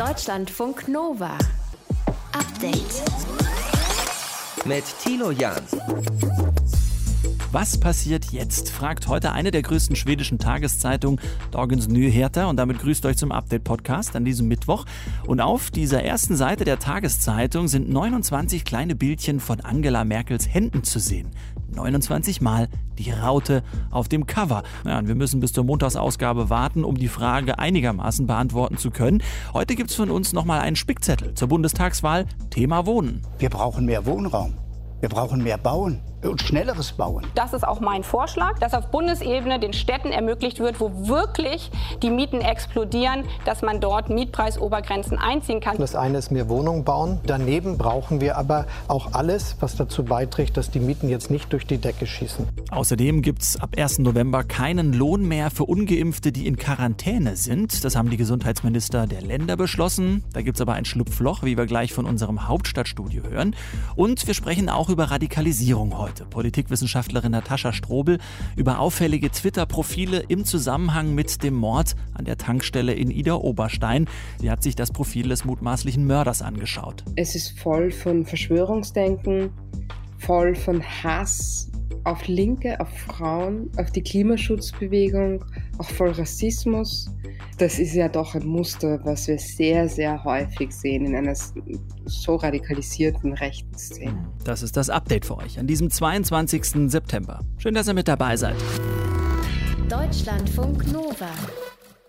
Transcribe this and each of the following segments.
Deutschlandfunk Nova. Update. Mit Tilo Jan. Was passiert jetzt? fragt heute eine der größten schwedischen Tageszeitungen, Dagens Nyheter. Und damit grüßt euch zum Update-Podcast an diesem Mittwoch. Und auf dieser ersten Seite der Tageszeitung sind 29 kleine Bildchen von Angela Merkels Händen zu sehen. 29 Mal die Raute auf dem Cover. Ja, wir müssen bis zur Montagsausgabe warten, um die Frage einigermaßen beantworten zu können. Heute gibt es von uns nochmal einen Spickzettel zur Bundestagswahl. Thema Wohnen. Wir brauchen mehr Wohnraum. Wir brauchen mehr Bauen und schnelleres Bauen. Das ist auch mein Vorschlag, dass auf Bundesebene den Städten ermöglicht wird, wo wirklich die Mieten explodieren, dass man dort Mietpreisobergrenzen einziehen kann. Das eine ist mehr Wohnungen bauen. Daneben brauchen wir aber auch alles, was dazu beiträgt, dass die Mieten jetzt nicht durch die Decke schießen. Außerdem gibt es ab 1. November keinen Lohn mehr für ungeimpfte, die in Quarantäne sind. Das haben die Gesundheitsminister der Länder beschlossen. Da gibt es aber ein Schlupfloch, wie wir gleich von unserem Hauptstadtstudio hören. Und wir sprechen auch über Radikalisierung heute heute Politikwissenschaftlerin Natascha Strobel über auffällige Twitter-Profile im Zusammenhang mit dem Mord an der Tankstelle in Ida Oberstein. Sie hat sich das Profil des mutmaßlichen Mörders angeschaut. Es ist voll von Verschwörungsdenken, voll von Hass auf Linke, auf Frauen, auf die Klimaschutzbewegung, auch voll Rassismus. Das ist ja doch ein Muster, was wir sehr, sehr häufig sehen in einer so radikalisierten rechten Szene. Das ist das Update für euch an diesem 22. September. Schön, dass ihr mit dabei seid. Deutschlandfunk Nova.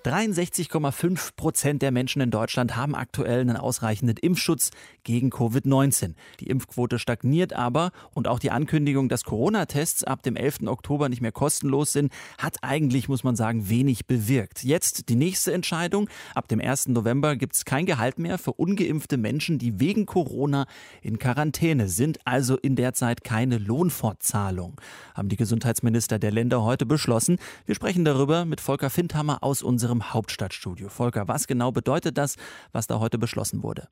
63,5 Prozent der Menschen in Deutschland haben aktuell einen ausreichenden Impfschutz gegen Covid-19. Die Impfquote stagniert aber und auch die Ankündigung, dass Corona-Tests ab dem 11. Oktober nicht mehr kostenlos sind, hat eigentlich, muss man sagen, wenig bewirkt. Jetzt die nächste Entscheidung. Ab dem 1. November gibt es kein Gehalt mehr für ungeimpfte Menschen, die wegen Corona in Quarantäne sind, also in der Zeit keine Lohnfortzahlung, haben die Gesundheitsminister der Länder heute beschlossen. Wir sprechen darüber mit Volker Findhammer aus unserem unserem Hauptstadtstudio. Volker, was genau bedeutet das, was da heute beschlossen wurde?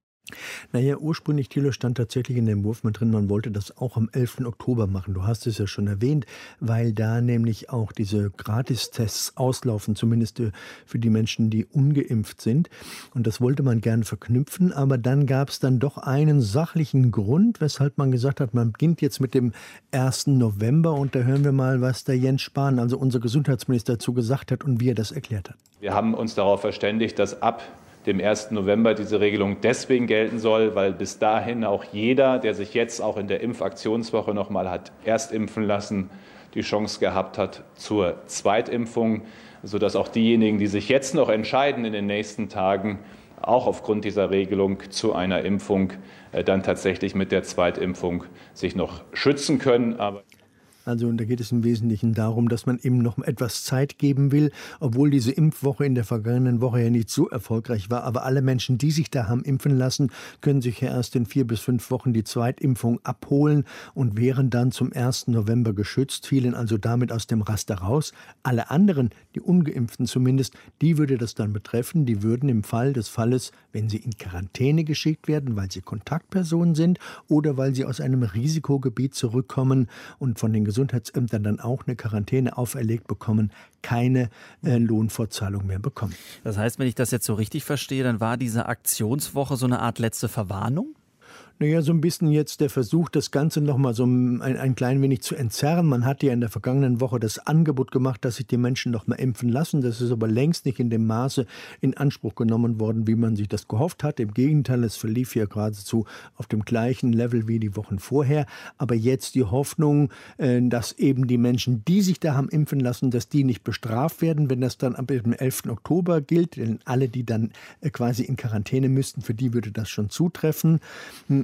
Naja, ursprünglich, Thilo, stand tatsächlich in dem Wurf mit drin, man wollte das auch am 11. Oktober machen. Du hast es ja schon erwähnt, weil da nämlich auch diese Gratistests auslaufen, zumindest für die Menschen, die ungeimpft sind. Und das wollte man gern verknüpfen, aber dann gab es dann doch einen sachlichen Grund, weshalb man gesagt hat, man beginnt jetzt mit dem 1. November und da hören wir mal, was der Jens Spahn, also unser Gesundheitsminister, dazu gesagt hat und wie er das erklärt hat. Wir haben uns darauf verständigt, dass ab dem 1. November diese Regelung deswegen gelten soll, weil bis dahin auch jeder, der sich jetzt auch in der Impfaktionswoche noch mal hat erst impfen lassen, die Chance gehabt hat zur Zweitimpfung, sodass auch diejenigen, die sich jetzt noch entscheiden in den nächsten Tagen, auch aufgrund dieser Regelung zu einer Impfung äh, dann tatsächlich mit der Zweitimpfung sich noch schützen können. Aber also und da geht es im Wesentlichen darum, dass man eben noch etwas Zeit geben will, obwohl diese Impfwoche in der vergangenen Woche ja nicht so erfolgreich war. Aber alle Menschen, die sich da haben impfen lassen, können sich ja erst in vier bis fünf Wochen die Zweitimpfung abholen und wären dann zum 1. November geschützt, fielen also damit aus dem Raster raus. Alle anderen, die ungeimpften zumindest, die würde das dann betreffen. Die würden im Fall des Falles, wenn sie in Quarantäne geschickt werden, weil sie Kontaktpersonen sind oder weil sie aus einem Risikogebiet zurückkommen und von den Gesundheits Gesundheitsämtern dann auch eine Quarantäne auferlegt bekommen, keine äh, Lohnfortzahlung mehr bekommen. Das heißt, wenn ich das jetzt so richtig verstehe, dann war diese Aktionswoche so eine Art letzte Verwarnung? Naja, so ein bisschen jetzt der Versuch, das Ganze nochmal so ein, ein klein wenig zu entzerren. Man hat ja in der vergangenen Woche das Angebot gemacht, dass sich die Menschen nochmal impfen lassen. Das ist aber längst nicht in dem Maße in Anspruch genommen worden, wie man sich das gehofft hat. Im Gegenteil, es verlief ja geradezu auf dem gleichen Level wie die Wochen vorher. Aber jetzt die Hoffnung, äh, dass eben die Menschen, die sich da haben impfen lassen, dass die nicht bestraft werden, wenn das dann ab dem 11. Oktober gilt. Denn alle, die dann äh, quasi in Quarantäne müssten, für die würde das schon zutreffen.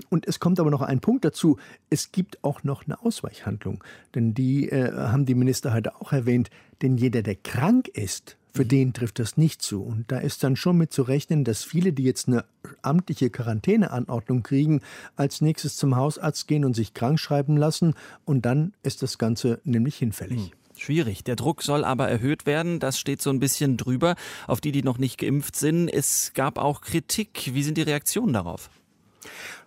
Und es kommt aber noch ein Punkt dazu. Es gibt auch noch eine Ausweichhandlung. Denn die äh, haben die Minister heute auch erwähnt. Denn jeder, der krank ist, für den trifft das nicht zu. Und da ist dann schon mit zu rechnen, dass viele, die jetzt eine amtliche Quarantäneanordnung kriegen, als nächstes zum Hausarzt gehen und sich krank schreiben lassen. Und dann ist das Ganze nämlich hinfällig. Hm. Schwierig. Der Druck soll aber erhöht werden. Das steht so ein bisschen drüber auf die, die noch nicht geimpft sind. Es gab auch Kritik. Wie sind die Reaktionen darauf?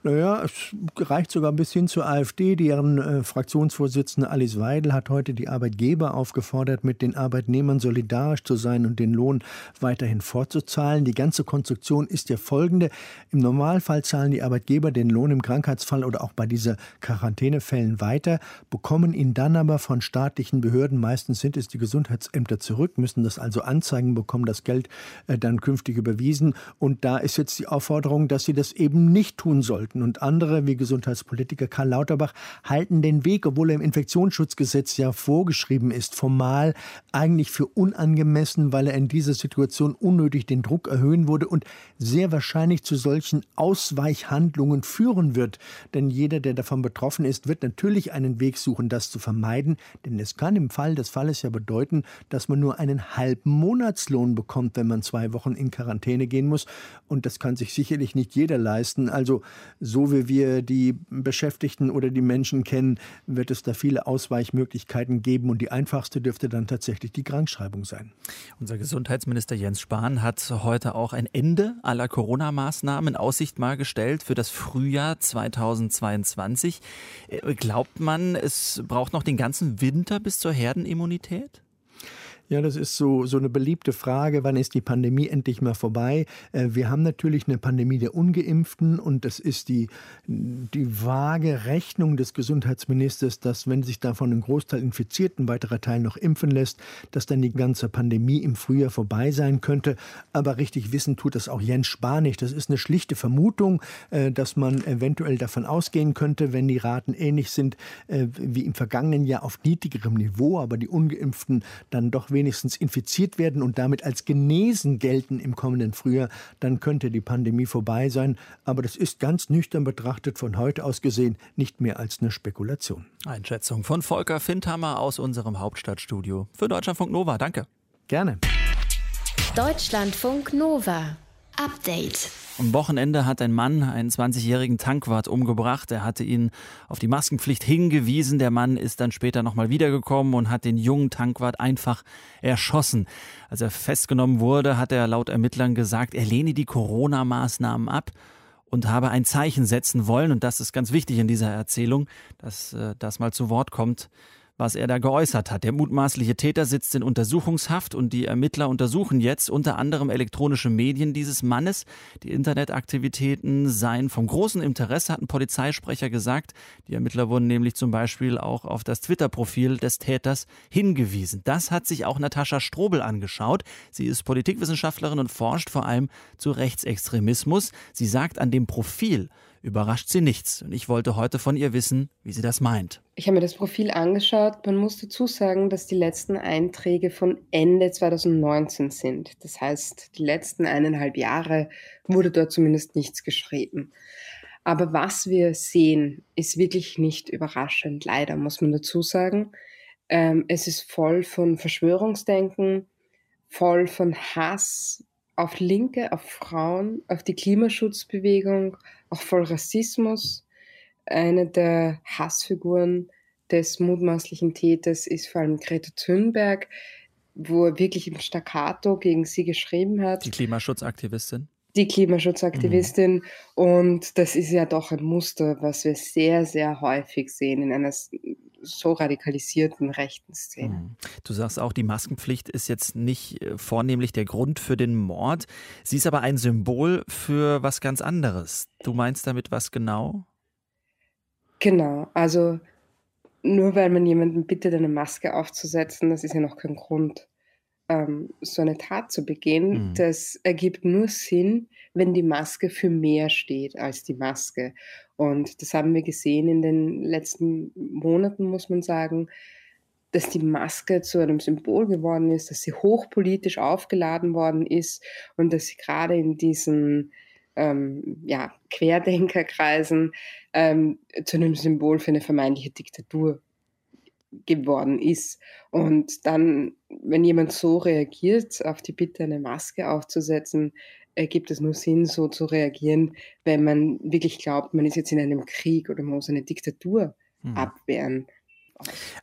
Naja, es reicht sogar bis hin zur AfD. Deren äh, Fraktionsvorsitzende Alice Weidel hat heute die Arbeitgeber aufgefordert, mit den Arbeitnehmern solidarisch zu sein und den Lohn weiterhin fortzuzahlen. Die ganze Konstruktion ist ja folgende. Im Normalfall zahlen die Arbeitgeber den Lohn im Krankheitsfall oder auch bei dieser Quarantänefällen weiter, bekommen ihn dann aber von staatlichen Behörden, meistens sind es die Gesundheitsämter zurück, müssen das also anzeigen, bekommen das Geld äh, dann künftig überwiesen. Und da ist jetzt die Aufforderung, dass sie das eben nicht tun sollten sollten. Und andere, wie Gesundheitspolitiker Karl Lauterbach, halten den Weg, obwohl er im Infektionsschutzgesetz ja vorgeschrieben ist, formal eigentlich für unangemessen, weil er in dieser Situation unnötig den Druck erhöhen würde und sehr wahrscheinlich zu solchen Ausweichhandlungen führen wird. Denn jeder, der davon betroffen ist, wird natürlich einen Weg suchen, das zu vermeiden. Denn es kann im Fall des Falles ja bedeuten, dass man nur einen halben Monatslohn bekommt, wenn man zwei Wochen in Quarantäne gehen muss. Und das kann sich sicherlich nicht jeder leisten. Also so wie wir die Beschäftigten oder die Menschen kennen, wird es da viele Ausweichmöglichkeiten geben und die einfachste dürfte dann tatsächlich die Krankschreibung sein. Unser Gesundheitsminister Jens Spahn hat heute auch ein Ende aller Corona-Maßnahmen in Aussicht mal gestellt für das Frühjahr 2022. Äh, glaubt man, es braucht noch den ganzen Winter bis zur Herdenimmunität? Ja, das ist so, so eine beliebte Frage. Wann ist die Pandemie endlich mal vorbei? Äh, wir haben natürlich eine Pandemie der Ungeimpften und das ist die, die vage Rechnung des Gesundheitsministers, dass wenn sich davon ein Großteil infiziert, ein weiterer Teil noch impfen lässt, dass dann die ganze Pandemie im Frühjahr vorbei sein könnte. Aber richtig wissen tut das auch Jens Spahn nicht. Das ist eine schlichte Vermutung, äh, dass man eventuell davon ausgehen könnte, wenn die Raten ähnlich sind äh, wie im vergangenen Jahr auf niedrigerem Niveau, aber die Ungeimpften dann doch weniger wenigstens infiziert werden und damit als genesen gelten im kommenden Frühjahr, dann könnte die Pandemie vorbei sein. Aber das ist ganz nüchtern betrachtet von heute aus gesehen nicht mehr als eine Spekulation. Einschätzung von Volker Findhammer aus unserem Hauptstadtstudio. Für Deutschlandfunk Nova, danke. Gerne. Deutschlandfunk Nova. Update. Am Wochenende hat ein Mann einen 20-jährigen Tankwart umgebracht. Er hatte ihn auf die Maskenpflicht hingewiesen. Der Mann ist dann später nochmal wiedergekommen und hat den jungen Tankwart einfach erschossen. Als er festgenommen wurde, hat er laut Ermittlern gesagt, er lehne die Corona-Maßnahmen ab und habe ein Zeichen setzen wollen. Und das ist ganz wichtig in dieser Erzählung, dass äh, das mal zu Wort kommt was er da geäußert hat. Der mutmaßliche Täter sitzt in Untersuchungshaft und die Ermittler untersuchen jetzt unter anderem elektronische Medien dieses Mannes. Die Internetaktivitäten seien vom großen Interesse, hat ein Polizeisprecher gesagt. Die Ermittler wurden nämlich zum Beispiel auch auf das Twitter-Profil des Täters hingewiesen. Das hat sich auch Natascha Strobel angeschaut. Sie ist Politikwissenschaftlerin und forscht vor allem zu Rechtsextremismus. Sie sagt, an dem Profil überrascht sie nichts. Und ich wollte heute von ihr wissen, wie sie das meint. Ich habe mir das Profil angeschaut. Man muss dazu sagen, dass die letzten Einträge von Ende 2019 sind. Das heißt, die letzten eineinhalb Jahre wurde dort zumindest nichts geschrieben. Aber was wir sehen, ist wirklich nicht überraschend. Leider muss man dazu sagen. Ähm, es ist voll von Verschwörungsdenken, voll von Hass auf Linke, auf Frauen, auf die Klimaschutzbewegung, auch voll Rassismus. Eine der Hassfiguren des mutmaßlichen Täters ist vor allem Greta Thunberg, wo er wirklich im Staccato gegen sie geschrieben hat. Die Klimaschutzaktivistin? Die Klimaschutzaktivistin. Mhm. Und das ist ja doch ein Muster, was wir sehr, sehr häufig sehen in einer so radikalisierten rechten Szene. Mhm. Du sagst auch, die Maskenpflicht ist jetzt nicht äh, vornehmlich der Grund für den Mord. Sie ist aber ein Symbol für was ganz anderes. Du meinst damit was genau? Genau, also nur weil man jemanden bittet, eine Maske aufzusetzen, das ist ja noch kein Grund, ähm, so eine Tat zu begehen. Mhm. Das ergibt nur Sinn, wenn die Maske für mehr steht als die Maske. Und das haben wir gesehen in den letzten Monaten, muss man sagen, dass die Maske zu einem Symbol geworden ist, dass sie hochpolitisch aufgeladen worden ist und dass sie gerade in diesen ähm, ja, Querdenkerkreisen ähm, zu einem Symbol für eine vermeintliche Diktatur geworden ist. Und dann, wenn jemand so reagiert, auf die Bitte, eine Maske aufzusetzen, ergibt es nur Sinn, so zu reagieren, wenn man wirklich glaubt, man ist jetzt in einem Krieg oder man muss eine Diktatur hm. abwehren.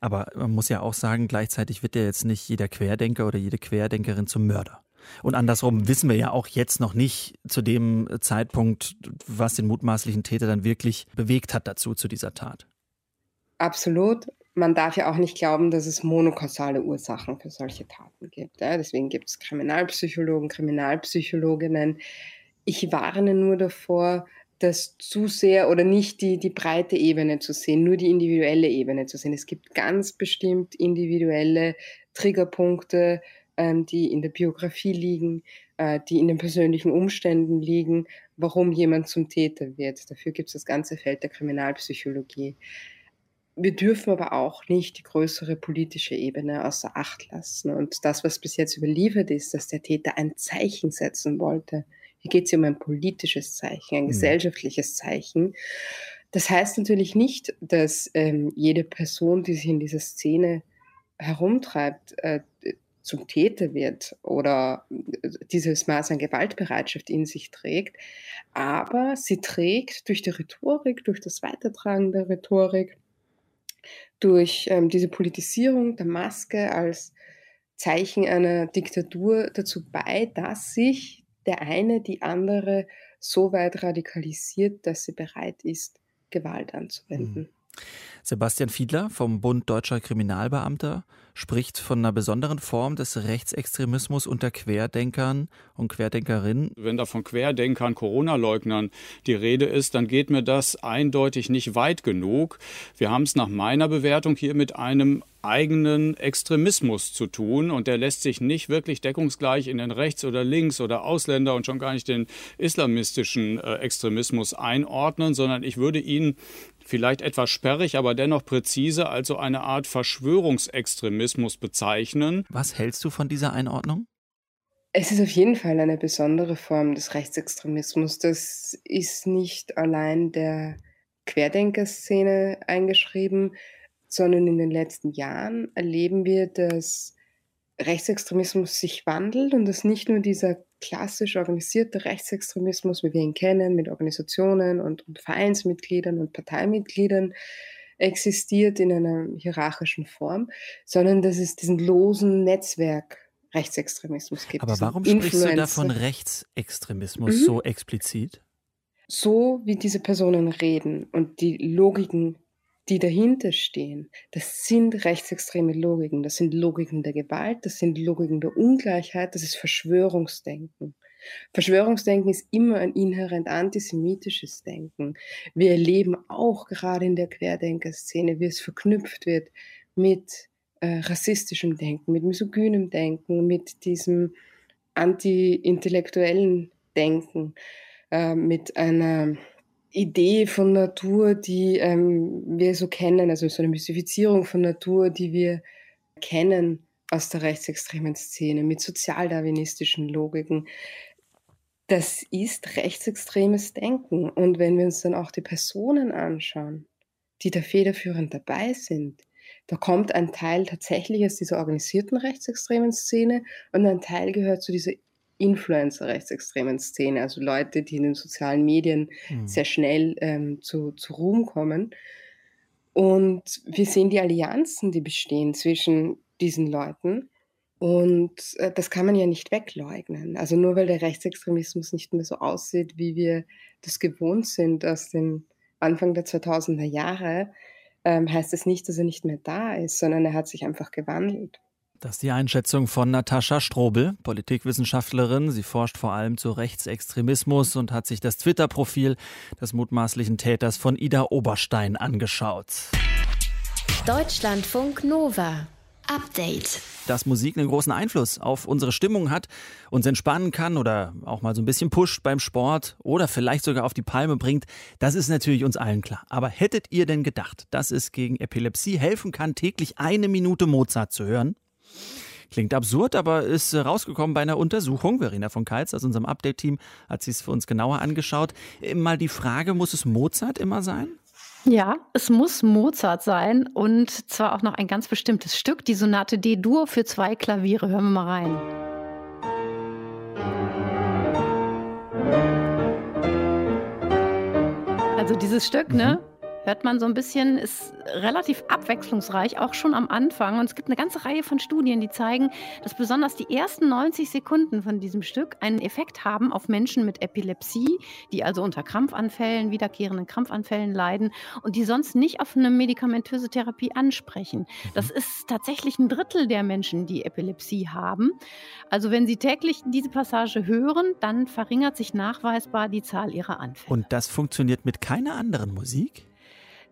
Aber man muss ja auch sagen, gleichzeitig wird ja jetzt nicht jeder Querdenker oder jede Querdenkerin zum Mörder. Und andersrum wissen wir ja auch jetzt noch nicht zu dem Zeitpunkt, was den mutmaßlichen Täter dann wirklich bewegt hat dazu, zu dieser Tat. Absolut. Man darf ja auch nicht glauben, dass es monokausale Ursachen für solche Taten gibt. Ja? Deswegen gibt es Kriminalpsychologen, Kriminalpsychologinnen. Ich warne nur davor, das zu sehr oder nicht die, die breite Ebene zu sehen, nur die individuelle Ebene zu sehen. Es gibt ganz bestimmt individuelle Triggerpunkte, ähm, die in der Biografie liegen, äh, die in den persönlichen Umständen liegen, warum jemand zum Täter wird. Dafür gibt es das ganze Feld der Kriminalpsychologie. Wir dürfen aber auch nicht die größere politische Ebene außer Acht lassen. Und das, was bis jetzt überliefert ist, dass der Täter ein Zeichen setzen wollte, hier geht es um ein politisches Zeichen, ein mhm. gesellschaftliches Zeichen. Das heißt natürlich nicht, dass ähm, jede Person, die sich in dieser Szene herumtreibt, äh, zum Täter wird oder äh, dieses Maß an Gewaltbereitschaft in sich trägt. Aber sie trägt durch die Rhetorik, durch das Weitertragen der Rhetorik, durch ähm, diese Politisierung der Maske als Zeichen einer Diktatur dazu bei, dass sich der eine die andere so weit radikalisiert, dass sie bereit ist, Gewalt anzuwenden. Sebastian Fiedler vom Bund Deutscher Kriminalbeamter spricht von einer besonderen Form des Rechtsextremismus unter Querdenkern und Querdenkerinnen. Wenn da von Querdenkern, Corona-Leugnern die Rede ist, dann geht mir das eindeutig nicht weit genug. Wir haben es nach meiner Bewertung hier mit einem eigenen Extremismus zu tun und der lässt sich nicht wirklich deckungsgleich in den Rechts- oder Links- oder Ausländer und schon gar nicht den islamistischen äh, Extremismus einordnen, sondern ich würde ihn vielleicht etwas sperrig, aber dennoch präzise, also eine Art Verschwörungsextremismus bezeichnen. Was hältst du von dieser Einordnung? Es ist auf jeden Fall eine besondere Form des Rechtsextremismus. Das ist nicht allein der Querdenkerszene eingeschrieben, sondern in den letzten Jahren erleben wir, dass Rechtsextremismus sich wandelt und dass nicht nur dieser klassisch organisierte Rechtsextremismus, wie wir ihn kennen, mit Organisationen und, und Vereinsmitgliedern und Parteimitgliedern existiert in einer hierarchischen Form, sondern dass es diesen losen Netzwerk Rechtsextremismus gibt. Aber warum sprichst du da von Rechtsextremismus mhm. so explizit? So wie diese Personen reden und die Logiken die dahinter stehen, das sind rechtsextreme Logiken, das sind Logiken der Gewalt, das sind Logiken der Ungleichheit, das ist Verschwörungsdenken. Verschwörungsdenken ist immer ein inhärent antisemitisches Denken. Wir erleben auch gerade in der Querdenkerszene, wie es verknüpft wird mit äh, rassistischem Denken, mit misogynem Denken, mit diesem anti-intellektuellen Denken, äh, mit einer Idee von Natur, die ähm, wir so kennen, also so eine Mystifizierung von Natur, die wir kennen aus der rechtsextremen Szene mit sozialdarwinistischen Logiken. Das ist rechtsextremes Denken. Und wenn wir uns dann auch die Personen anschauen, die da federführend dabei sind, da kommt ein Teil tatsächlich aus dieser organisierten rechtsextremen Szene und ein Teil gehört zu dieser Influencer-rechtsextremen Szene, also Leute, die in den sozialen Medien mhm. sehr schnell ähm, zu, zu Ruhm kommen. Und wir sehen die Allianzen, die bestehen zwischen diesen Leuten. Und äh, das kann man ja nicht wegleugnen. Also nur weil der Rechtsextremismus nicht mehr so aussieht, wie wir das gewohnt sind aus dem Anfang der 2000er Jahre, ähm, heißt das nicht, dass er nicht mehr da ist, sondern er hat sich einfach gewandelt. Das ist die Einschätzung von Natascha Strobel, Politikwissenschaftlerin. Sie forscht vor allem zu Rechtsextremismus und hat sich das Twitter-Profil des mutmaßlichen Täters von Ida Oberstein angeschaut. Deutschlandfunk Nova. Update. Dass Musik einen großen Einfluss auf unsere Stimmung hat, uns entspannen kann oder auch mal so ein bisschen pusht beim Sport oder vielleicht sogar auf die Palme bringt, das ist natürlich uns allen klar. Aber hättet ihr denn gedacht, dass es gegen Epilepsie helfen kann, täglich eine Minute Mozart zu hören? Klingt absurd, aber ist rausgekommen bei einer Untersuchung. Verena von Kaltz aus unserem Update-Team hat sich es für uns genauer angeschaut. Äh, mal die Frage, muss es Mozart immer sein? Ja, es muss Mozart sein und zwar auch noch ein ganz bestimmtes Stück, die Sonate D-Dur für zwei Klaviere. Hören wir mal rein. Also dieses Stück, ne? mhm. ne? Hört man so ein bisschen, ist relativ abwechslungsreich, auch schon am Anfang. Und es gibt eine ganze Reihe von Studien, die zeigen, dass besonders die ersten 90 Sekunden von diesem Stück einen Effekt haben auf Menschen mit Epilepsie, die also unter Krampfanfällen, wiederkehrenden Krampfanfällen leiden und die sonst nicht auf eine medikamentöse Therapie ansprechen. Das mhm. ist tatsächlich ein Drittel der Menschen, die Epilepsie haben. Also wenn Sie täglich diese Passage hören, dann verringert sich nachweisbar die Zahl Ihrer Anfälle. Und das funktioniert mit keiner anderen Musik?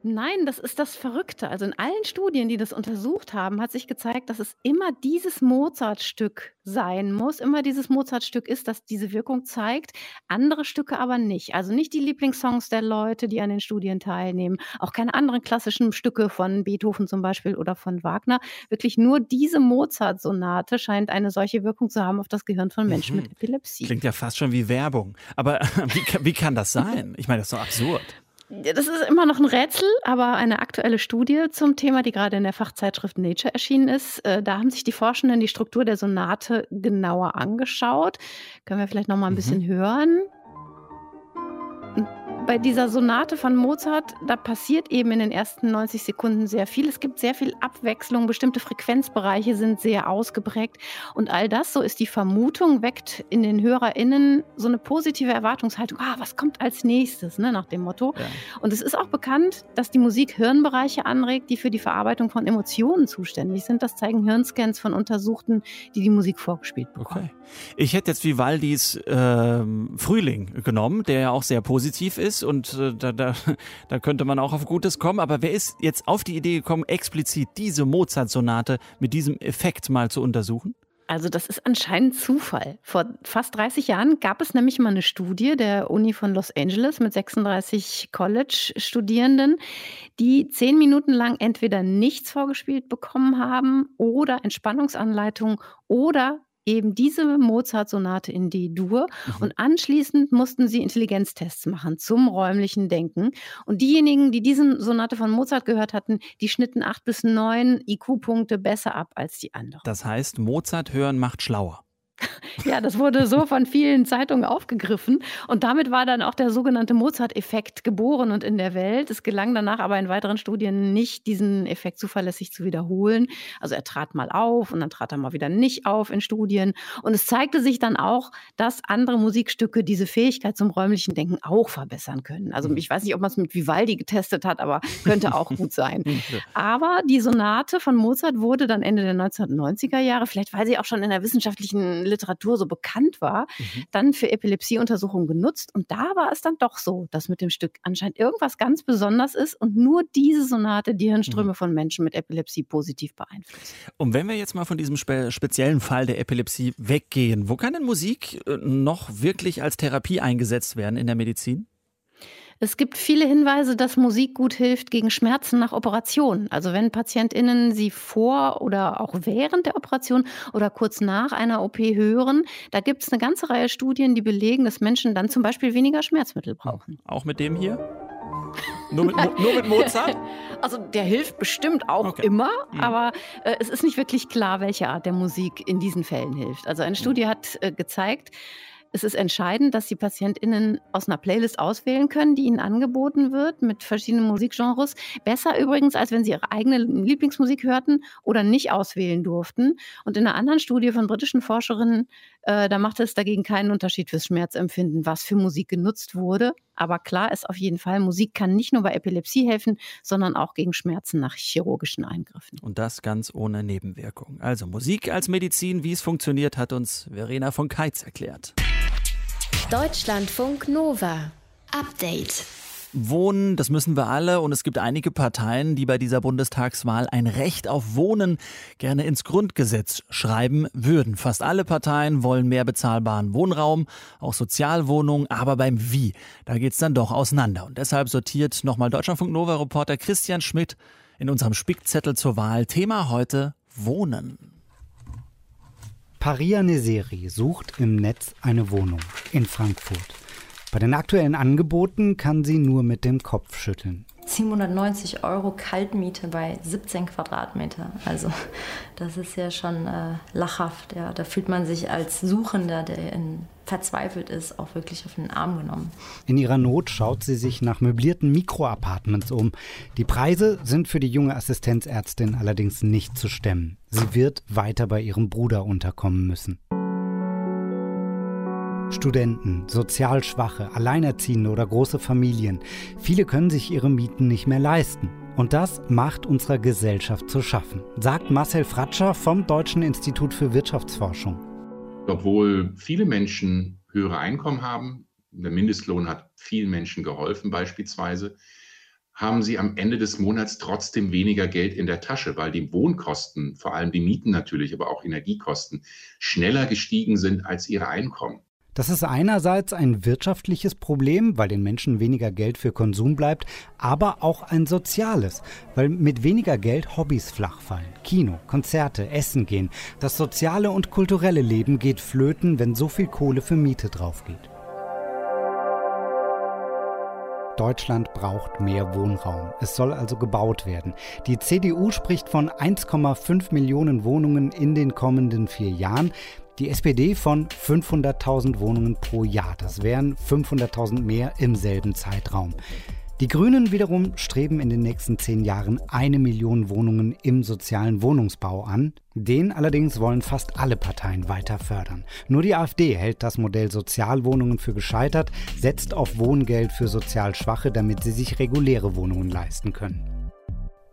Nein, das ist das Verrückte. Also in allen Studien, die das untersucht haben, hat sich gezeigt, dass es immer dieses Mozart-Stück sein muss, immer dieses Mozart-Stück ist, das diese Wirkung zeigt, andere Stücke aber nicht. Also nicht die Lieblingssongs der Leute, die an den Studien teilnehmen, auch keine anderen klassischen Stücke von Beethoven zum Beispiel oder von Wagner. Wirklich nur diese Mozart-Sonate scheint eine solche Wirkung zu haben auf das Gehirn von Menschen mhm. mit Epilepsie. Klingt ja fast schon wie Werbung. Aber wie, wie kann das sein? Ich meine, das ist doch absurd. Das ist immer noch ein Rätsel, aber eine aktuelle Studie zum Thema, die gerade in der Fachzeitschrift Nature erschienen ist, äh, da haben sich die Forschenden die Struktur der Sonate genauer angeschaut. Können wir vielleicht noch mal ein mhm. bisschen hören? Bei dieser Sonate von Mozart, da passiert eben in den ersten 90 Sekunden sehr viel. Es gibt sehr viel Abwechslung, bestimmte Frequenzbereiche sind sehr ausgeprägt. Und all das, so ist die Vermutung, weckt in den HörerInnen so eine positive Erwartungshaltung. Ah, was kommt als nächstes, ne, nach dem Motto. Ja. Und es ist auch bekannt, dass die Musik Hirnbereiche anregt, die für die Verarbeitung von Emotionen zuständig sind. Das zeigen Hirnscans von Untersuchten, die die Musik vorgespielt bekommen. Okay. Ich hätte jetzt Vivaldis äh, Frühling genommen, der ja auch sehr positiv ist ist und äh, da, da, da könnte man auch auf Gutes kommen. Aber wer ist jetzt auf die Idee gekommen, explizit diese Mozart-Sonate mit diesem Effekt mal zu untersuchen? Also das ist anscheinend Zufall. Vor fast 30 Jahren gab es nämlich mal eine Studie der Uni von Los Angeles mit 36 College-Studierenden, die zehn Minuten lang entweder nichts vorgespielt bekommen haben oder Entspannungsanleitungen oder eben diese Mozart-Sonate in D-Dur mhm. und anschließend mussten sie Intelligenztests machen zum räumlichen Denken. Und diejenigen, die diese Sonate von Mozart gehört hatten, die schnitten acht bis neun IQ-Punkte besser ab als die anderen. Das heißt, Mozart hören macht schlauer. Ja, das wurde so von vielen Zeitungen aufgegriffen. Und damit war dann auch der sogenannte Mozart-Effekt geboren und in der Welt. Es gelang danach aber in weiteren Studien nicht, diesen Effekt zuverlässig zu wiederholen. Also er trat mal auf und dann trat er mal wieder nicht auf in Studien. Und es zeigte sich dann auch, dass andere Musikstücke diese Fähigkeit zum räumlichen Denken auch verbessern können. Also mhm. ich weiß nicht, ob man es mit Vivaldi getestet hat, aber könnte auch gut sein. Aber die Sonate von Mozart wurde dann Ende der 1990er Jahre, vielleicht weil sie auch schon in der wissenschaftlichen Literatur so bekannt war, mhm. dann für Epilepsieuntersuchungen genutzt. Und da war es dann doch so, dass mit dem Stück anscheinend irgendwas ganz besonders ist und nur diese Sonate die Hirnströme mhm. von Menschen mit Epilepsie positiv beeinflusst. Und wenn wir jetzt mal von diesem spe speziellen Fall der Epilepsie weggehen, wo kann denn Musik äh, noch wirklich als Therapie eingesetzt werden in der Medizin? Es gibt viele Hinweise, dass Musik gut hilft gegen Schmerzen nach Operationen. Also wenn PatientInnen sie vor oder auch während der Operation oder kurz nach einer OP hören, da gibt es eine ganze Reihe Studien, die belegen, dass Menschen dann zum Beispiel weniger Schmerzmittel brauchen. Auch mit dem hier? Nur mit, nur mit Mozart? Also der hilft bestimmt auch okay. immer, mhm. aber äh, es ist nicht wirklich klar, welche Art der Musik in diesen Fällen hilft. Also eine Studie hat äh, gezeigt, es ist entscheidend, dass die PatientInnen aus einer Playlist auswählen können, die ihnen angeboten wird mit verschiedenen Musikgenres. Besser übrigens, als wenn sie ihre eigene Lieblingsmusik hörten oder nicht auswählen durften. Und in einer anderen Studie von britischen Forscherinnen, äh, da machte es dagegen keinen Unterschied fürs Schmerzempfinden, was für Musik genutzt wurde. Aber klar ist auf jeden Fall, Musik kann nicht nur bei Epilepsie helfen, sondern auch gegen Schmerzen nach chirurgischen Eingriffen. Und das ganz ohne Nebenwirkung. Also Musik als Medizin, wie es funktioniert, hat uns Verena von Keitz erklärt. Deutschlandfunk Nova. Update. Wohnen, das müssen wir alle und es gibt einige Parteien, die bei dieser Bundestagswahl ein Recht auf Wohnen gerne ins Grundgesetz schreiben würden. Fast alle Parteien wollen mehr bezahlbaren Wohnraum, auch Sozialwohnungen, aber beim Wie, da geht's dann doch auseinander. Und deshalb sortiert nochmal Deutschlandfunk Nova Reporter Christian Schmidt in unserem Spickzettel zur Wahl Thema heute Wohnen. Paria Neseri sucht im Netz eine Wohnung in Frankfurt. Bei den aktuellen Angeboten kann sie nur mit dem Kopf schütteln. 790 Euro Kaltmiete bei 17 Quadratmeter. Also das ist ja schon äh, lachhaft. Ja. Da fühlt man sich als Suchender, der in, verzweifelt ist, auch wirklich auf den Arm genommen. In ihrer Not schaut sie sich nach möblierten Mikroapartments um. Die Preise sind für die junge Assistenzärztin allerdings nicht zu stemmen. Sie wird weiter bei ihrem Bruder unterkommen müssen. Studenten, sozial Schwache, Alleinerziehende oder große Familien. Viele können sich ihre Mieten nicht mehr leisten. Und das macht unserer Gesellschaft zu schaffen, sagt Marcel Fratscher vom Deutschen Institut für Wirtschaftsforschung. Obwohl viele Menschen höhere Einkommen haben, der Mindestlohn hat vielen Menschen geholfen beispielsweise, haben sie am Ende des Monats trotzdem weniger Geld in der Tasche, weil die Wohnkosten, vor allem die Mieten natürlich, aber auch Energiekosten, schneller gestiegen sind als ihre Einkommen. Das ist einerseits ein wirtschaftliches Problem, weil den Menschen weniger Geld für Konsum bleibt, aber auch ein soziales, weil mit weniger Geld Hobbys flachfallen. Kino, Konzerte, Essen gehen. Das soziale und kulturelle Leben geht flöten, wenn so viel Kohle für Miete draufgeht. Deutschland braucht mehr Wohnraum. Es soll also gebaut werden. Die CDU spricht von 1,5 Millionen Wohnungen in den kommenden vier Jahren. Die SPD von 500.000 Wohnungen pro Jahr. Das wären 500.000 mehr im selben Zeitraum. Die Grünen wiederum streben in den nächsten zehn Jahren eine Million Wohnungen im sozialen Wohnungsbau an. Den allerdings wollen fast alle Parteien weiter fördern. Nur die AfD hält das Modell Sozialwohnungen für gescheitert, setzt auf Wohngeld für sozial Schwache, damit sie sich reguläre Wohnungen leisten können.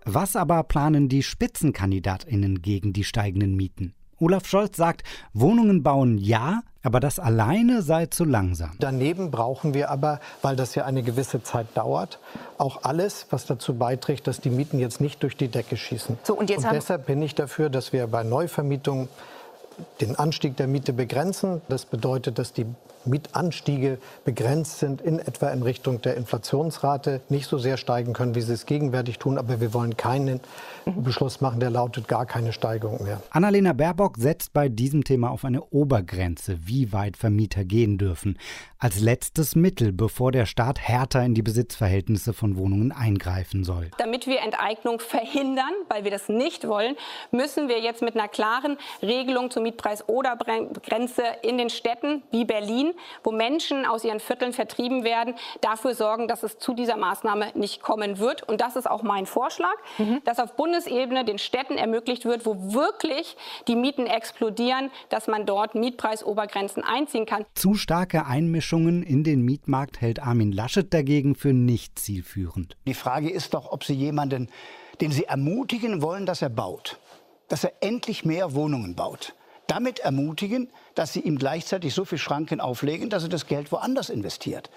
Was aber planen die Spitzenkandidatinnen gegen die steigenden Mieten? Olaf Scholz sagt, Wohnungen bauen ja, aber das alleine sei zu langsam. Daneben brauchen wir aber, weil das ja eine gewisse Zeit dauert, auch alles, was dazu beiträgt, dass die Mieten jetzt nicht durch die Decke schießen. So, und, und deshalb bin ich dafür, dass wir bei Neuvermietungen den Anstieg der Miete begrenzen. Das bedeutet, dass die Mietanstiege begrenzt sind, in etwa in Richtung der Inflationsrate, nicht so sehr steigen können, wie sie es gegenwärtig tun. Aber wir wollen keinen Beschluss machen, der lautet gar keine Steigerung mehr. Annalena Baerbock setzt bei diesem Thema auf eine Obergrenze, wie weit Vermieter gehen dürfen. Als letztes Mittel, bevor der Staat härter in die Besitzverhältnisse von Wohnungen eingreifen soll. Damit wir Enteignung verhindern, weil wir das nicht wollen, müssen wir jetzt mit einer klaren Regelung zur Mietpreis-Oder-Grenze in den Städten wie Berlin, wo Menschen aus ihren Vierteln vertrieben werden, dafür sorgen, dass es zu dieser Maßnahme nicht kommen wird. Und das ist auch mein Vorschlag, mhm. dass auf Bundesebene den Städten ermöglicht wird, wo wirklich die Mieten explodieren, dass man dort Mietpreisobergrenzen einziehen kann. Zu starke Einmischungen in den Mietmarkt hält Armin Laschet dagegen für nicht zielführend. Die Frage ist doch, ob Sie jemanden, den Sie ermutigen wollen, dass er baut, dass er endlich mehr Wohnungen baut damit ermutigen, dass sie ihm gleichzeitig so viel Schranken auflegen, dass er das Geld woanders investiert.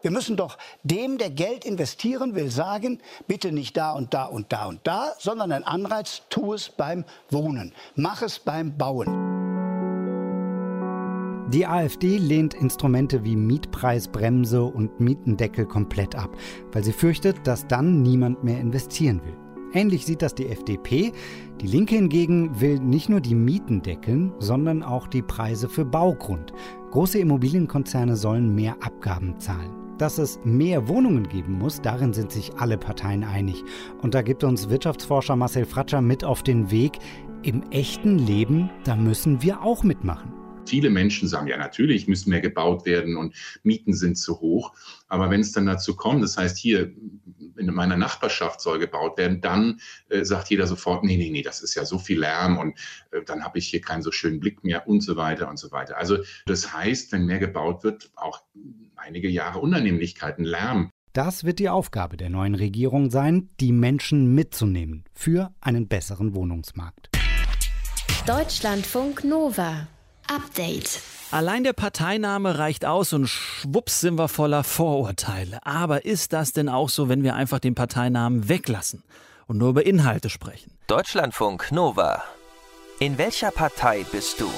Wir müssen doch dem, der Geld investieren will, sagen, bitte nicht da und da und da und da, sondern ein Anreiz, tu es beim Wohnen, mach es beim Bauen. Die AfD lehnt Instrumente wie Mietpreisbremse und Mietendeckel komplett ab, weil sie fürchtet, dass dann niemand mehr investieren will. Ähnlich sieht das die FDP. Die Linke hingegen will nicht nur die Mieten deckeln, sondern auch die Preise für Baugrund. Große Immobilienkonzerne sollen mehr Abgaben zahlen. Dass es mehr Wohnungen geben muss, darin sind sich alle Parteien einig. Und da gibt uns Wirtschaftsforscher Marcel Fratscher mit auf den Weg. Im echten Leben, da müssen wir auch mitmachen. Viele Menschen sagen, ja, natürlich müssen mehr gebaut werden und Mieten sind zu hoch. Aber wenn es dann dazu kommt, das heißt, hier in meiner Nachbarschaft soll gebaut werden, dann äh, sagt jeder sofort, nee, nee, nee, das ist ja so viel Lärm und äh, dann habe ich hier keinen so schönen Blick mehr und so weiter und so weiter. Also das heißt, wenn mehr gebaut wird, auch einige Jahre Unannehmlichkeiten, Lärm. Das wird die Aufgabe der neuen Regierung sein, die Menschen mitzunehmen für einen besseren Wohnungsmarkt. Deutschlandfunk Nova Update. Allein der Parteiname reicht aus und schwupps sind wir voller Vorurteile. Aber ist das denn auch so, wenn wir einfach den Parteinamen weglassen und nur über Inhalte sprechen? Deutschlandfunk Nova. In welcher Partei bist du?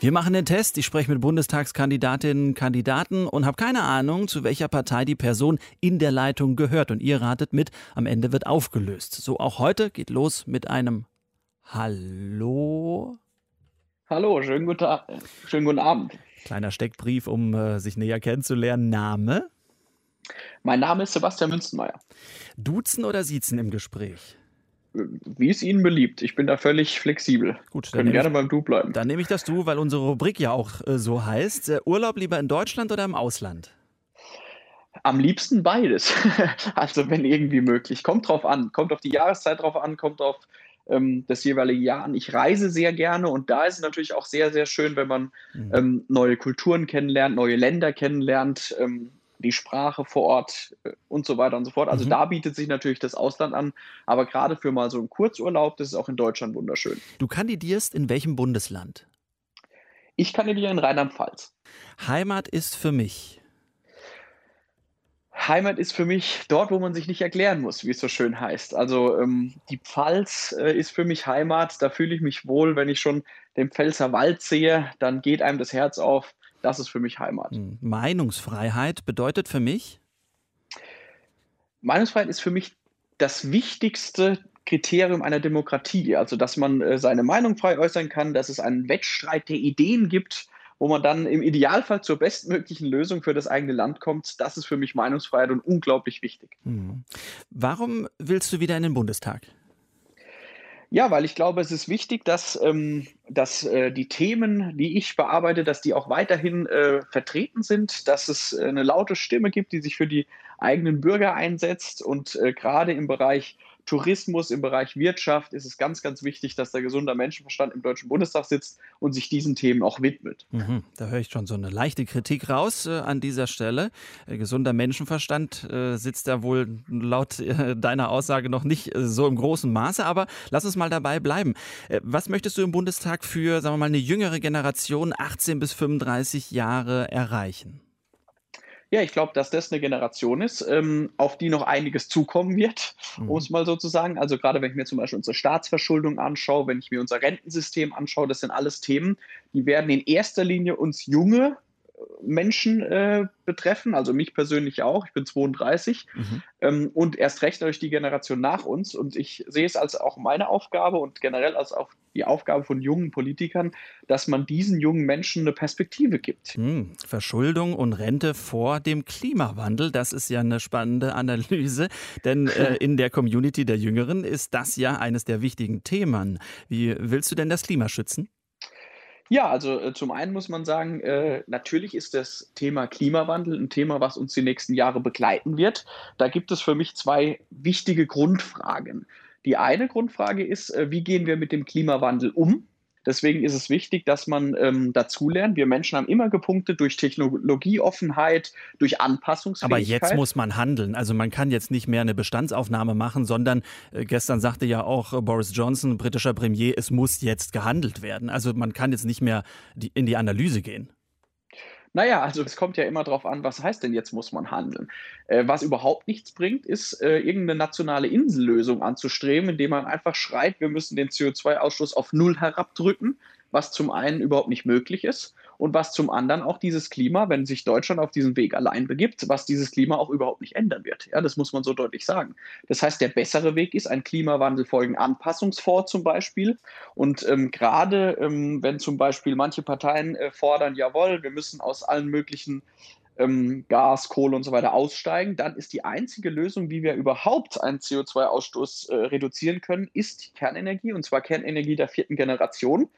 Wir machen den Test. Ich spreche mit Bundestagskandidatinnen und Kandidaten und habe keine Ahnung, zu welcher Partei die Person in der Leitung gehört. Und ihr ratet mit, am Ende wird aufgelöst. So auch heute geht los mit einem Hallo. Hallo, schönen guten, schönen guten Abend. Kleiner Steckbrief, um äh, sich näher kennenzulernen. Name? Mein Name ist Sebastian Münzenmeier. Duzen oder Siezen im Gespräch? Wie es Ihnen beliebt. Ich bin da völlig flexibel. Gut, können gerne beim Du bleiben. Dann nehme ich das Du, weil unsere Rubrik ja auch äh, so heißt. Äh, Urlaub lieber in Deutschland oder im Ausland? Am liebsten beides. also wenn irgendwie möglich. Kommt drauf an. Kommt auf die Jahreszeit drauf an, kommt auf ähm, das jeweilige Jahr an. Ich reise sehr gerne und da ist es natürlich auch sehr, sehr schön, wenn man mhm. ähm, neue Kulturen kennenlernt, neue Länder kennenlernt, ähm, die Sprache vor Ort äh, und so weiter und so fort. Also mhm. da bietet sich natürlich das Ausland an, aber gerade für mal so einen Kurzurlaub, das ist auch in Deutschland wunderschön. Du kandidierst in welchem Bundesland? Ich kandidiere in Rheinland-Pfalz. Heimat ist für mich. Heimat ist für mich dort, wo man sich nicht erklären muss, wie es so schön heißt. Also ähm, die Pfalz äh, ist für mich Heimat, da fühle ich mich wohl, wenn ich schon den Pfälzer Wald sehe, dann geht einem das Herz auf, das ist für mich Heimat. Hm. Meinungsfreiheit bedeutet für mich? Meinungsfreiheit ist für mich das wichtigste Kriterium einer Demokratie. Also, dass man äh, seine Meinung frei äußern kann, dass es einen Wettstreit der Ideen gibt, wo man dann im Idealfall zur bestmöglichen Lösung für das eigene Land kommt. Das ist für mich Meinungsfreiheit und unglaublich wichtig. Hm. Warum willst du wieder in den Bundestag? Ja, weil ich glaube, es ist wichtig, dass, ähm, dass äh, die Themen, die ich bearbeite, dass die auch weiterhin äh, vertreten sind, dass es eine laute Stimme gibt, die sich für die eigenen Bürger einsetzt und äh, gerade im Bereich Tourismus, im Bereich Wirtschaft ist es ganz, ganz wichtig, dass der gesunde Menschenverstand im Deutschen Bundestag sitzt und sich diesen Themen auch widmet. Mhm, da höre ich schon so eine leichte Kritik raus äh, an dieser Stelle. Äh, gesunder Menschenverstand äh, sitzt da wohl laut äh, deiner Aussage noch nicht äh, so im großen Maße, aber lass uns mal dabei bleiben. Äh, was möchtest du im Bundestag für, sagen wir mal, eine jüngere Generation, 18 bis 35 Jahre, erreichen? Ja, ich glaube, dass das eine Generation ist, ähm, auf die noch einiges zukommen wird, mhm. um es mal so zu sagen. Also gerade wenn ich mir zum Beispiel unsere Staatsverschuldung anschaue, wenn ich mir unser Rentensystem anschaue, das sind alles Themen, die werden in erster Linie uns junge Menschen äh, betreffen, also mich persönlich auch. Ich bin 32 mhm. ähm, und erst recht durch die Generation nach uns. Und ich sehe es als auch meine Aufgabe und generell als auch die Aufgabe von jungen Politikern, dass man diesen jungen Menschen eine Perspektive gibt. Hm, Verschuldung und Rente vor dem Klimawandel, das ist ja eine spannende Analyse, denn äh, in der Community der Jüngeren ist das ja eines der wichtigen Themen. Wie willst du denn das Klima schützen? Ja, also äh, zum einen muss man sagen, äh, natürlich ist das Thema Klimawandel ein Thema, was uns die nächsten Jahre begleiten wird. Da gibt es für mich zwei wichtige Grundfragen. Die eine Grundfrage ist, äh, wie gehen wir mit dem Klimawandel um? Deswegen ist es wichtig, dass man ähm, dazulernt. Wir Menschen haben immer gepunktet durch Technologieoffenheit, durch Anpassungsfähigkeit. Aber jetzt muss man handeln. Also man kann jetzt nicht mehr eine Bestandsaufnahme machen, sondern äh, gestern sagte ja auch äh, Boris Johnson, britischer Premier, es muss jetzt gehandelt werden. Also man kann jetzt nicht mehr die, in die Analyse gehen. Naja, also es kommt ja immer darauf an, was heißt denn jetzt muss man handeln. Äh, was überhaupt nichts bringt, ist äh, irgendeine nationale Insellösung anzustreben, indem man einfach schreit, wir müssen den CO2-Ausstoß auf Null herabdrücken, was zum einen überhaupt nicht möglich ist und was zum anderen auch dieses Klima, wenn sich Deutschland auf diesen Weg allein begibt, was dieses Klima auch überhaupt nicht ändern wird. Ja, das muss man so deutlich sagen. Das heißt, der bessere Weg ist ein Klimawandelfolgenanpassungsfonds zum Beispiel. Und ähm, gerade ähm, wenn zum Beispiel manche Parteien äh, fordern, jawohl, wir müssen aus allen möglichen ähm, Gas, Kohle und so weiter aussteigen, dann ist die einzige Lösung, wie wir überhaupt einen CO2-Ausstoß äh, reduzieren können, ist Kernenergie und zwar Kernenergie der vierten Generation.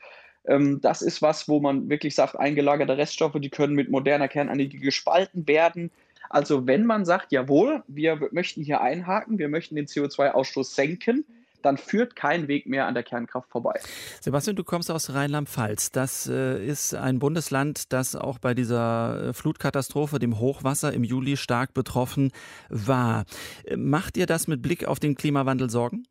Ähm, das ist was, wo man wirklich sagt, eingelagerte Reststoffe, die können mit moderner Kernenergie gespalten werden. Also wenn man sagt, jawohl, wir möchten hier einhaken, wir möchten den CO2-Ausstoß senken, dann führt kein Weg mehr an der Kernkraft vorbei. Sebastian, du kommst aus Rheinland-Pfalz. Das äh, ist ein Bundesland, das auch bei dieser äh, Flutkatastrophe, dem Hochwasser im Juli stark betroffen war. Äh, macht ihr das mit Blick auf den Klimawandel Sorgen?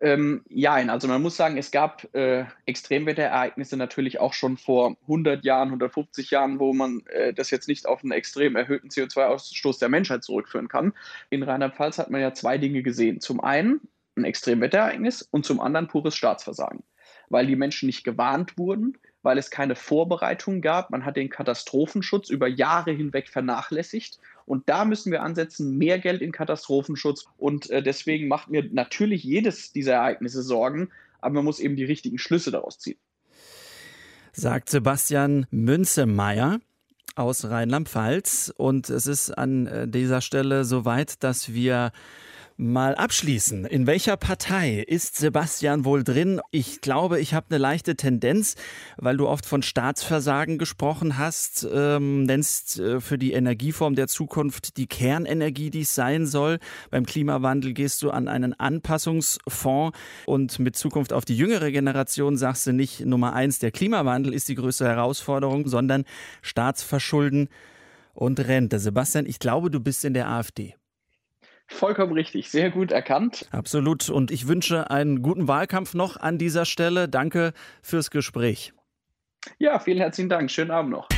Ähm, ja, also man muss sagen, es gab äh, Extremwetterereignisse natürlich auch schon vor 100 Jahren, 150 Jahren, wo man äh, das jetzt nicht auf einen extrem erhöhten CO2-Ausstoß der Menschheit zurückführen kann. In Rheinland-Pfalz hat man ja zwei Dinge gesehen. Zum einen ein Extremwetterereignis und zum anderen pures Staatsversagen, weil die Menschen nicht gewarnt wurden, weil es keine Vorbereitung gab. Man hat den Katastrophenschutz über Jahre hinweg vernachlässigt. Und da müssen wir ansetzen, mehr Geld in Katastrophenschutz. Und äh, deswegen macht mir natürlich jedes dieser Ereignisse Sorgen, aber man muss eben die richtigen Schlüsse daraus ziehen. Sagt Sebastian Münzemeyer. aus Rheinland-Pfalz. Und es ist an äh, dieser Stelle soweit, dass wir mal abschließen. In welcher Partei ist Sebastian wohl drin? Ich glaube, ich habe eine leichte Tendenz, weil du oft von Staatsversagen gesprochen hast, ähm, nennst äh, für die Energieform der Zukunft die Kernenergie, die es sein soll. Beim Klimawandel gehst du an einen Anpassungsfonds und mit Zukunft auf die jüngere Generation sagst du nicht Nummer eins, der Klimawandel ist die größte Herausforderung, sondern Staatsverschulden und Rente. Sebastian, ich glaube, du bist in der AfD. Vollkommen richtig, sehr gut erkannt. Absolut. Und ich wünsche einen guten Wahlkampf noch an dieser Stelle. Danke fürs Gespräch. Ja, vielen herzlichen Dank. Schönen Abend noch.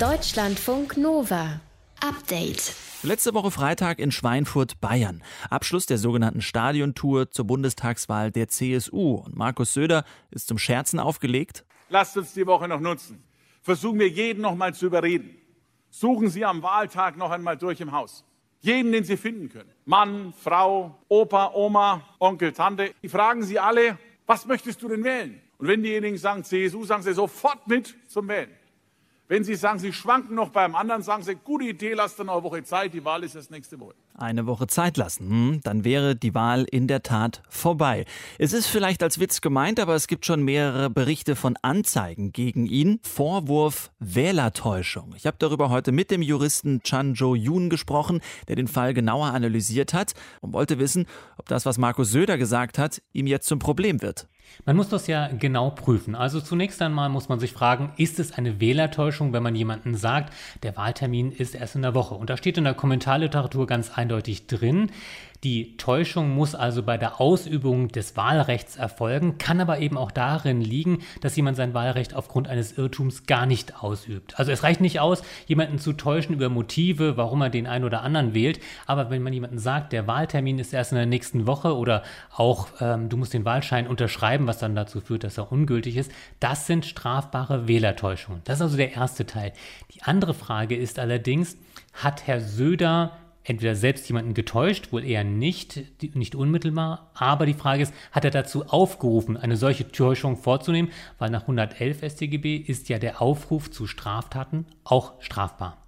Deutschlandfunk Nova. Update. Letzte Woche Freitag in Schweinfurt, Bayern. Abschluss der sogenannten Stadiontour zur Bundestagswahl der CSU. Und Markus Söder ist zum Scherzen aufgelegt. Lasst uns die Woche noch nutzen. Versuchen wir jeden noch mal zu überreden. Suchen Sie am Wahltag noch einmal durch im Haus. Jeden, den Sie finden können. Mann, Frau, Opa, Oma, Onkel, Tante. Die fragen Sie alle, was möchtest du denn wählen? Und wenn diejenigen sagen CSU, sagen sie sofort mit zum Wählen. Wenn Sie sagen, Sie schwanken noch beim anderen, sagen Sie, gute Idee, lasst dann eine Woche Zeit, die Wahl ist erst nächste Woche. Eine Woche Zeit lassen, hm, dann wäre die Wahl in der Tat vorbei. Es ist vielleicht als Witz gemeint, aber es gibt schon mehrere Berichte von Anzeigen gegen ihn. Vorwurf Wählertäuschung. Ich habe darüber heute mit dem Juristen Chan Jo-yoon gesprochen, der den Fall genauer analysiert hat und wollte wissen, ob das, was Markus Söder gesagt hat, ihm jetzt zum Problem wird. Man muss das ja genau prüfen. Also zunächst einmal muss man sich fragen, ist es eine Wählertäuschung, wenn man jemanden sagt, der Wahltermin ist erst in der Woche? Und da steht in der Kommentarliteratur ganz eindeutig drin, die Täuschung muss also bei der Ausübung des Wahlrechts erfolgen, kann aber eben auch darin liegen, dass jemand sein Wahlrecht aufgrund eines Irrtums gar nicht ausübt. Also es reicht nicht aus, jemanden zu täuschen über Motive, warum er den einen oder anderen wählt, aber wenn man jemanden sagt, der Wahltermin ist erst in der nächsten Woche oder auch ähm, du musst den Wahlschein unterschreiben, was dann dazu führt, dass er ungültig ist, das sind strafbare Wählertäuschungen. Das ist also der erste Teil. Die andere Frage ist allerdings, hat Herr Söder entweder selbst jemanden getäuscht, wohl eher nicht, nicht unmittelbar, aber die Frage ist, hat er dazu aufgerufen, eine solche Täuschung vorzunehmen, weil nach 111 StGB ist ja der Aufruf zu Straftaten auch strafbar.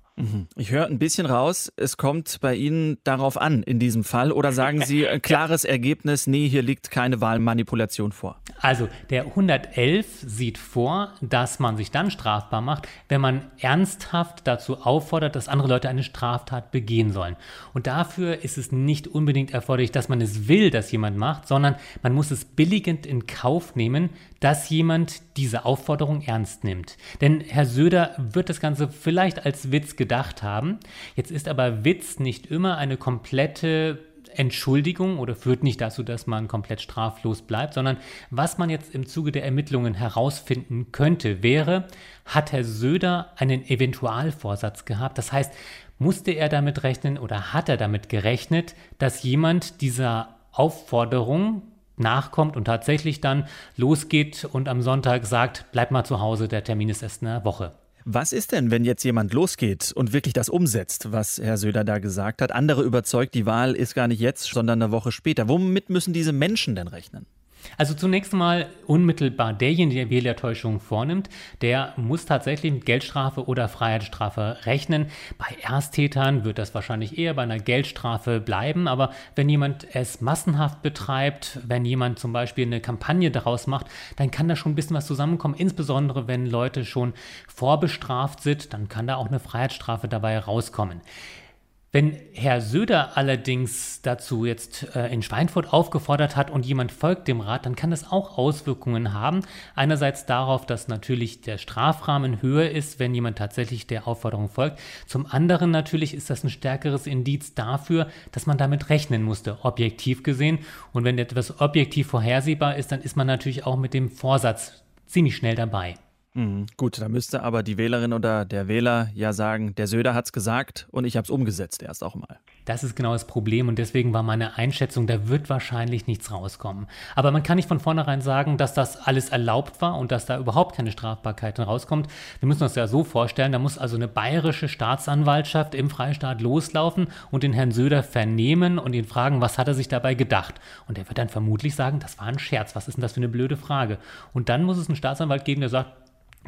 Ich höre ein bisschen raus, es kommt bei Ihnen darauf an in diesem Fall oder sagen Sie ein klares Ergebnis, nee, hier liegt keine Wahlmanipulation vor? Also der 111 sieht vor, dass man sich dann strafbar macht, wenn man ernsthaft dazu auffordert, dass andere Leute eine Straftat begehen sollen. Und dafür ist es nicht unbedingt erforderlich, dass man es will, dass jemand macht, sondern man muss es billigend in Kauf nehmen, dass jemand diese Aufforderung ernst nimmt. Denn Herr Söder wird das Ganze vielleicht als Witz gedacht haben. Jetzt ist aber Witz nicht immer eine komplette Entschuldigung oder führt nicht dazu, dass man komplett straflos bleibt, sondern was man jetzt im Zuge der Ermittlungen herausfinden könnte, wäre, hat Herr Söder einen Eventualvorsatz gehabt? Das heißt, musste er damit rechnen oder hat er damit gerechnet, dass jemand dieser Aufforderung nachkommt und tatsächlich dann losgeht und am Sonntag sagt, bleib mal zu Hause, der Termin ist erst in einer Woche. Was ist denn, wenn jetzt jemand losgeht und wirklich das umsetzt, was Herr Söder da gesagt hat? Andere überzeugt, die Wahl ist gar nicht jetzt, sondern eine Woche später. Womit müssen diese Menschen denn rechnen? Also zunächst einmal unmittelbar derjenige, der Wählertäuschung vornimmt, der muss tatsächlich mit Geldstrafe oder Freiheitsstrafe rechnen. Bei Ersttätern wird das wahrscheinlich eher bei einer Geldstrafe bleiben, aber wenn jemand es massenhaft betreibt, wenn jemand zum Beispiel eine Kampagne daraus macht, dann kann da schon ein bisschen was zusammenkommen, insbesondere wenn Leute schon vorbestraft sind, dann kann da auch eine Freiheitsstrafe dabei rauskommen. Wenn Herr Söder allerdings dazu jetzt äh, in Schweinfurt aufgefordert hat und jemand folgt dem Rat, dann kann das auch Auswirkungen haben. Einerseits darauf, dass natürlich der Strafrahmen höher ist, wenn jemand tatsächlich der Aufforderung folgt. Zum anderen natürlich ist das ein stärkeres Indiz dafür, dass man damit rechnen musste, objektiv gesehen. Und wenn etwas objektiv vorhersehbar ist, dann ist man natürlich auch mit dem Vorsatz ziemlich schnell dabei. Mhm. Gut, da müsste aber die Wählerin oder der Wähler ja sagen, der Söder hat es gesagt und ich habe es umgesetzt erst auch mal. Das ist genau das Problem und deswegen war meine Einschätzung, da wird wahrscheinlich nichts rauskommen. Aber man kann nicht von vornherein sagen, dass das alles erlaubt war und dass da überhaupt keine Strafbarkeit rauskommt. Wir müssen uns ja so vorstellen, da muss also eine bayerische Staatsanwaltschaft im Freistaat loslaufen und den Herrn Söder vernehmen und ihn fragen, was hat er sich dabei gedacht? Und er wird dann vermutlich sagen, das war ein Scherz, was ist denn das für eine blöde Frage? Und dann muss es einen Staatsanwalt geben, der sagt,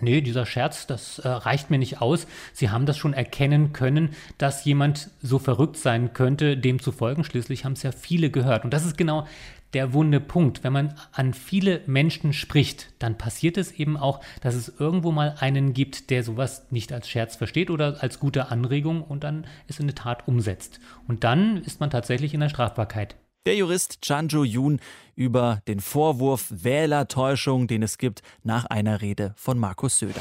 nee, dieser Scherz, das äh, reicht mir nicht aus. Sie haben das schon erkennen können, dass jemand so verrückt sein könnte, dem zu folgen. Schließlich haben es ja viele gehört. Und das ist genau der wunde Punkt. Wenn man an viele Menschen spricht, dann passiert es eben auch, dass es irgendwo mal einen gibt, der sowas nicht als Scherz versteht oder als gute Anregung und dann es in eine Tat umsetzt. Und dann ist man tatsächlich in der Strafbarkeit. Der Jurist Chanjo Yoon über den Vorwurf Wählertäuschung, den es gibt, nach einer Rede von Markus Söder.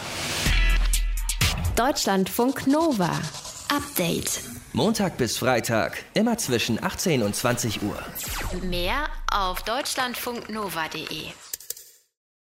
Deutschlandfunk Nova. Update. Montag bis Freitag, immer zwischen 18 und 20 Uhr. Mehr auf deutschlandfunknova.de.